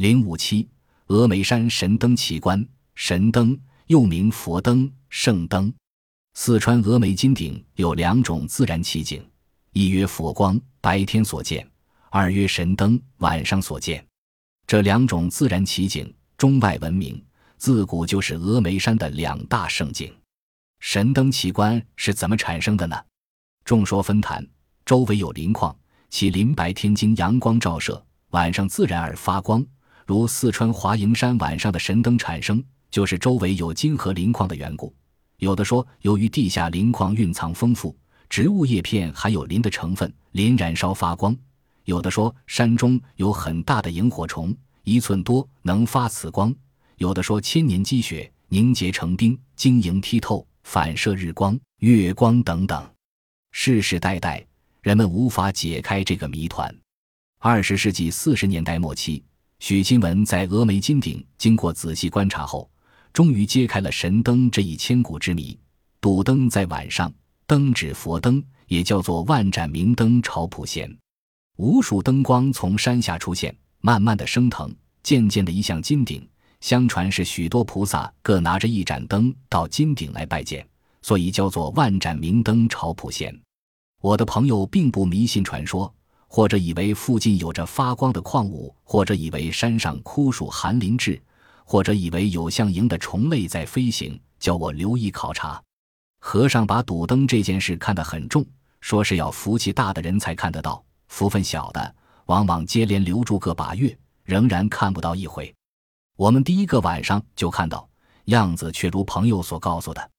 零五七，峨眉山神灯奇观。神灯又名佛灯、圣灯。四川峨眉金顶有两种自然奇景，一曰佛光，白天所见；二曰神灯，晚上所见。这两种自然奇景，中外闻名，自古就是峨眉山的两大胜景。神灯奇观是怎么产生的呢？众说纷纭。周围有磷矿，其林白天经阳光照射，晚上自然而发光。如四川华蓥山晚上的神灯产生，就是周围有金和磷矿的缘故。有的说，由于地下磷矿蕴藏丰富，植物叶片含有磷的成分，磷燃烧发光；有的说，山中有很大的萤火虫，一寸多，能发此光；有的说，千年积雪凝结成冰，晶莹剔透，反射日光、月光等等。世世代代，人们无法解开这个谜团。二十世纪四十年代末期。许钦文在峨眉金顶经过仔细观察后，终于揭开了神灯这一千古之谜。赌灯在晚上，灯指佛灯，也叫做万盏明灯朝普贤。无数灯光从山下出现，慢慢的升腾，渐渐的移向金顶。相传是许多菩萨各拿着一盏灯到金顶来拜见，所以叫做万盏明灯朝普贤。我的朋友并不迷信传说。或者以为附近有着发光的矿物，或者以为山上枯树寒林至，或者以为有像蝇的虫类在飞行，叫我留意考察。和尚把赌灯这件事看得很重，说是要福气大的人才看得到，福分小的往往接连留住个把月，仍然看不到一回。我们第一个晚上就看到，样子却如朋友所告诉的。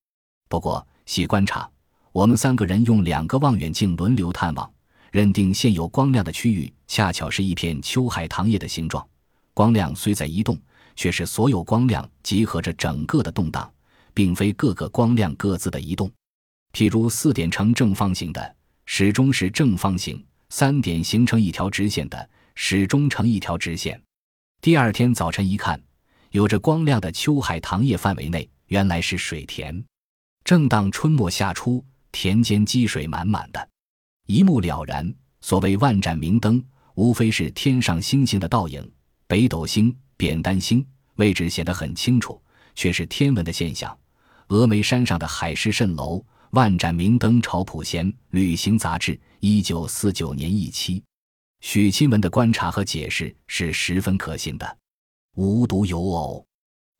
不过细观察，我们三个人用两个望远镜轮流探望。认定现有光亮的区域恰巧是一片秋海棠叶的形状，光亮虽在移动，却是所有光亮集合着整个的动荡，并非各个光亮各自的移动。譬如四点呈正方形的，始终是正方形；三点形成一条直线的，始终成一条直线。第二天早晨一看，有着光亮的秋海棠叶范围内，原来是水田。正当春末夏初，田间积水满满的。一目了然，所谓万盏明灯，无非是天上星星的倒影。北斗星、扁担星位置显得很清楚，却是天文的现象。峨眉山上的海市蜃楼，万盏明灯朝普贤。旅行杂志，一九四九年一期。许钦文的观察和解释是十分可信的，无独有偶。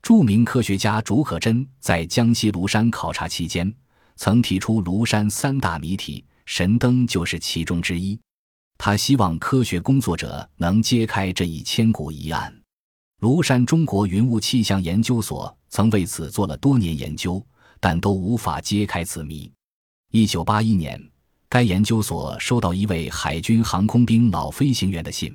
著名科学家竺可桢在江西庐山考察期间，曾提出庐山三大谜题。神灯就是其中之一，他希望科学工作者能揭开这一千古疑案。庐山中国云雾气象研究所曾为此做了多年研究，但都无法揭开此谜。一九八一年，该研究所收到一位海军航空兵老飞行员的信，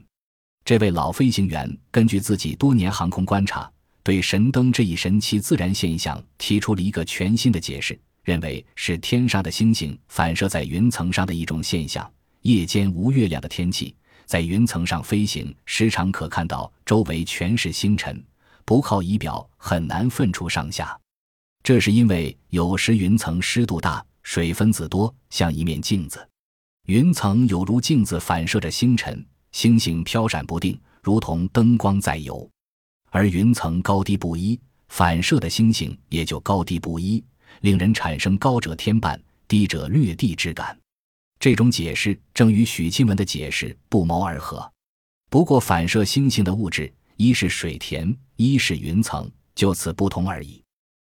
这位老飞行员根据自己多年航空观察，对神灯这一神奇自然现象提出了一个全新的解释。认为是天上的星星反射在云层上的一种现象。夜间无月亮的天气，在云层上飞行，时常可看到周围全是星辰，不靠仪表很难分出上下。这是因为有时云层湿度大，水分子多，像一面镜子，云层有如镜子反射着星辰，星星飘闪不定，如同灯光在游。而云层高低不一，反射的星星也就高低不一。令人产生高者天半，低者略地之感。这种解释正与许钦文的解释不谋而合。不过，反射星星的物质，一是水田，一是云层，就此不同而已。